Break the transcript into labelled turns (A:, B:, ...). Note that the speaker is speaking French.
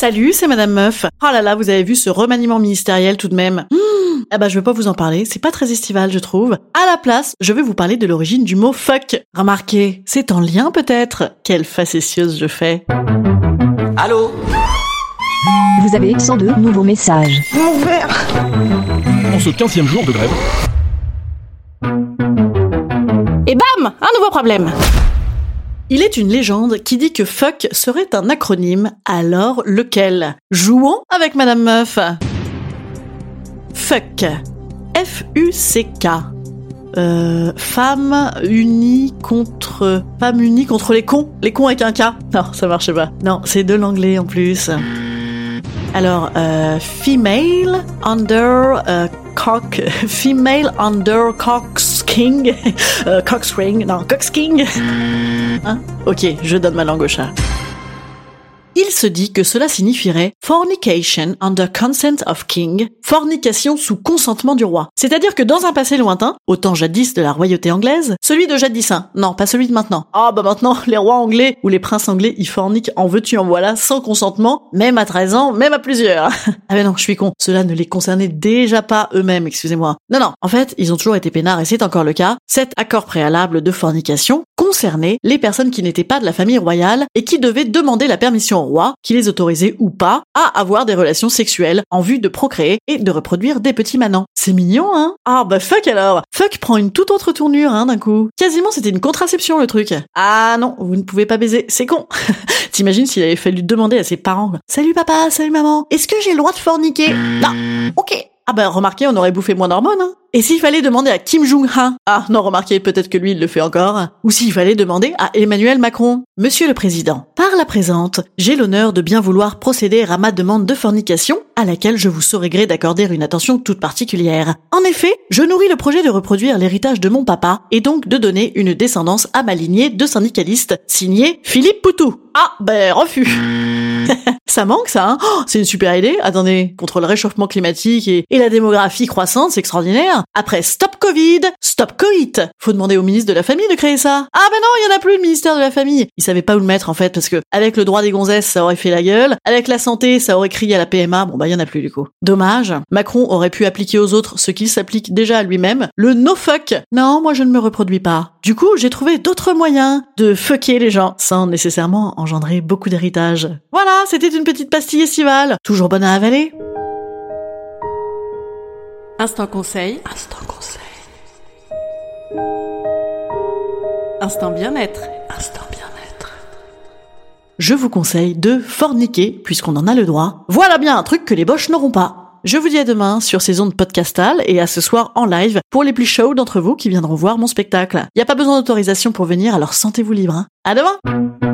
A: Salut, c'est Madame Meuf. Oh là là, vous avez vu ce remaniement ministériel tout de même. Mmh, ah bah je veux pas vous en parler, c'est pas très estival je trouve. À la place, je vais vous parler de l'origine du mot fuck. Remarquez, c'est en lien peut-être? Quelle facétieuse je fais.
B: Allô?
C: Vous avez 102 nouveaux messages.
D: En ce 15 jour de grève,
A: Et bam Un nouveau problème il est une légende qui dit que fuck serait un acronyme, alors lequel? Jouons avec Madame Meuf. Fuck. F-U-C-K. Euh, femme unie contre... Femme unie contre les cons. Les cons avec un K. Non, ça marche pas. Non, c'est de l'anglais en plus. Alors, euh, female under euh, cock, female under cox king, euh, cox ring, non, cox king. Hein? Ok, je donne ma langue au chat. Il se dit que cela signifierait fornication under consent of king, fornication sous consentement du roi. C'est-à-dire que dans un passé lointain, au temps jadis de la royauté anglaise, celui de jadis, hein, non, pas celui de maintenant. Ah bah maintenant, les rois anglais ou les princes anglais, ils forniquent en veux-tu en voilà, sans consentement, même à 13 ans, même à plusieurs. ah mais non, je suis con, cela ne les concernait déjà pas eux-mêmes, excusez-moi. Non, non, en fait, ils ont toujours été peinards et c'est encore le cas. Cet accord préalable de fornication concernait les personnes qui n'étaient pas de la famille royale et qui devaient demander la permission au roi, qui les autorisait ou pas, à avoir des relations sexuelles en vue de procréer et de reproduire des petits manants. C'est mignon, hein? Ah bah fuck alors Fuck prend une toute autre tournure, hein, d'un coup. Quasiment c'était une contraception le truc. Ah non, vous ne pouvez pas baiser, c'est con T'imagines s'il avait fallu demander à ses parents « Salut papa, salut maman, est-ce que j'ai le droit de forniquer ?» Non, ok ah ben remarquez, on aurait bouffé moins d'hormones. Hein. Et s'il fallait demander à Kim Jong-un Ah non, remarquez, peut-être que lui il le fait encore. Ou s'il fallait demander à Emmanuel Macron Monsieur le Président, par la présente, j'ai l'honneur de bien vouloir procéder à ma demande de fornication, à laquelle je vous saurai gré d'accorder une attention toute particulière. En effet, je nourris le projet de reproduire l'héritage de mon papa, et donc de donner une descendance à ma lignée de syndicalistes, signé Philippe Poutou. Ah, ben refus Ça manque ça, hein oh, C'est une super idée. Attendez, contre le réchauffement climatique et, la démographie croissante, c'est extraordinaire. Après Stop Covid, Stop Coït. Faut demander au ministre de la Famille de créer ça. Ah ben non, il y en a plus le ministère de la Famille. Il savait pas où le mettre en fait parce que avec le droit des gonzesses, ça aurait fait la gueule. Avec la santé, ça aurait crié à la PMA. Bon bah il y en a plus du coup. Dommage. Macron aurait pu appliquer aux autres ce qu'il s'applique déjà à lui-même, le no fuck. Non, moi je ne me reproduis pas. Du coup, j'ai trouvé d'autres moyens de fucker les gens sans nécessairement engendrer beaucoup d'héritage. Voilà, c'était une petite pastille estivale. Toujours bonne à avaler.
E: Instant conseil.
A: Instant conseil.
E: Instant bien-être.
A: Instant bien-être. Je vous conseille de forniquer, puisqu'on en a le droit. Voilà bien un truc que les boches n'auront pas. Je vous dis à demain sur ces ondes podcastales et à ce soir en live pour les plus chauds d'entre vous qui viendront voir mon spectacle. Y a pas besoin d'autorisation pour venir, alors sentez-vous libre. Hein. À demain!